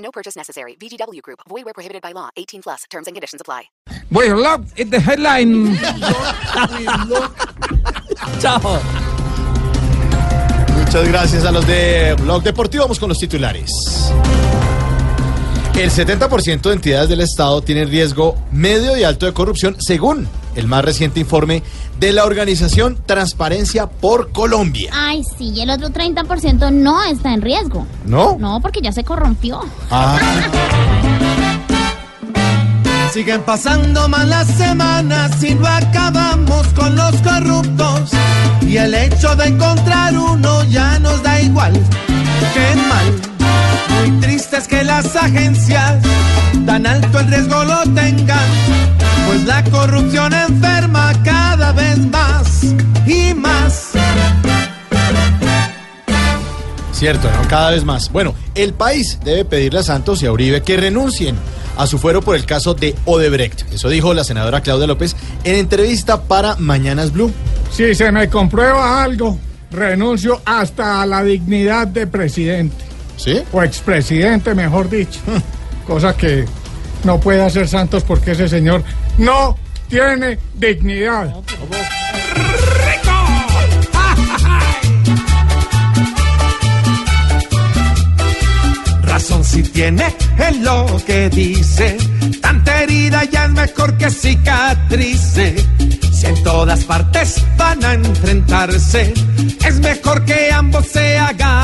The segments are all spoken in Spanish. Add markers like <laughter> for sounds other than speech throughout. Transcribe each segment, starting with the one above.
No purchase necessary. VGW Group. Void where prohibited by law. 18 plus. Terms and conditions apply. Bueno, love is the headline. Chao. Muchas gracias a los de Blog Deportivo. Vamos con los titulares. El 70% de entidades del Estado tienen riesgo medio y alto de corrupción, según el más reciente informe de la organización Transparencia por Colombia. Ay, sí, y el otro 30% no está en riesgo. ¿No? No, porque ya se corrompió. Ah, Siguen pasando malas semanas y no acabamos con los corruptos. Y el hecho de encontrar uno ya nos da igual. Qué mal. Muy triste es que las agencias tan alto el riesgo lo tengan. Pues la corrupción enferma cada vez más y más. cierto, ¿no? cada vez más. Bueno, el país debe pedirle a Santos y a Uribe que renuncien a su fuero por el caso de Odebrecht. Eso dijo la senadora Claudia López en entrevista para Mañanas Blue. Si se me comprueba algo, renuncio hasta a la dignidad de presidente. ¿Sí? O expresidente, mejor dicho. <laughs> Cosa que no puede hacer Santos porque ese señor no tiene dignidad. Razón si tiene en lo que dice. Tanta herida ya es mejor que cicatrice. Si en todas partes van a enfrentarse, es mejor que ambos se hagan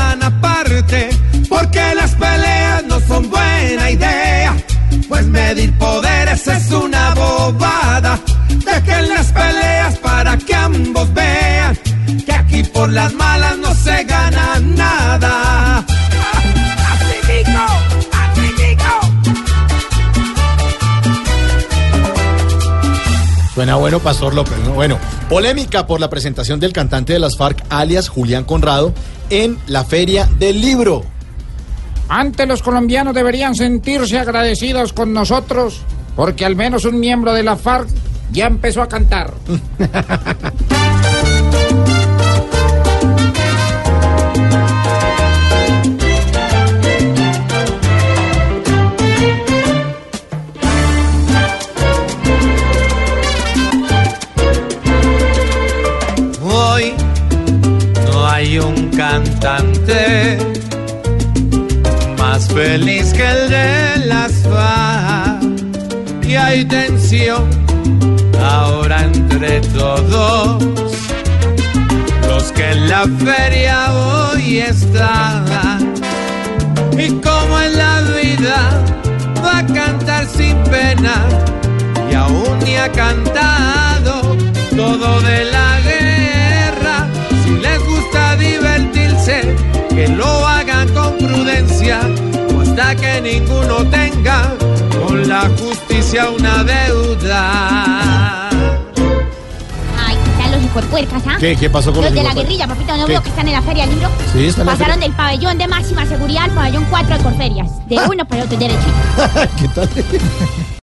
por las malas no se gana nada. Suena bueno, Pastor López. ¿no? Bueno, polémica por la presentación del cantante de las FARC, alias Julián Conrado, en la Feria del Libro. Antes los colombianos deberían sentirse agradecidos con nosotros porque al menos un miembro de la FARC ya empezó a cantar. <laughs> hay un cantante más feliz que el de las FARC. Y hay tensión ahora entre todos los que en la feria hoy están. Y como en la vida va a cantar sin pena y aún ni ha cantado todo de la gusta divertirse, que lo hagan con prudencia, o hasta que ninguno tenga con la justicia una deuda. Ay, ¿qué tal los hijuepuercas, ah? ¿Qué, qué pasó con Los los de la guerrilla, papito, ¿no ¿Qué? veo que están en la feria del libro? Sí, están en la Pasaron feria. del pabellón de máxima seguridad al pabellón 4 de Corferias. De uno para otro derechito. <laughs> ¿Qué tal?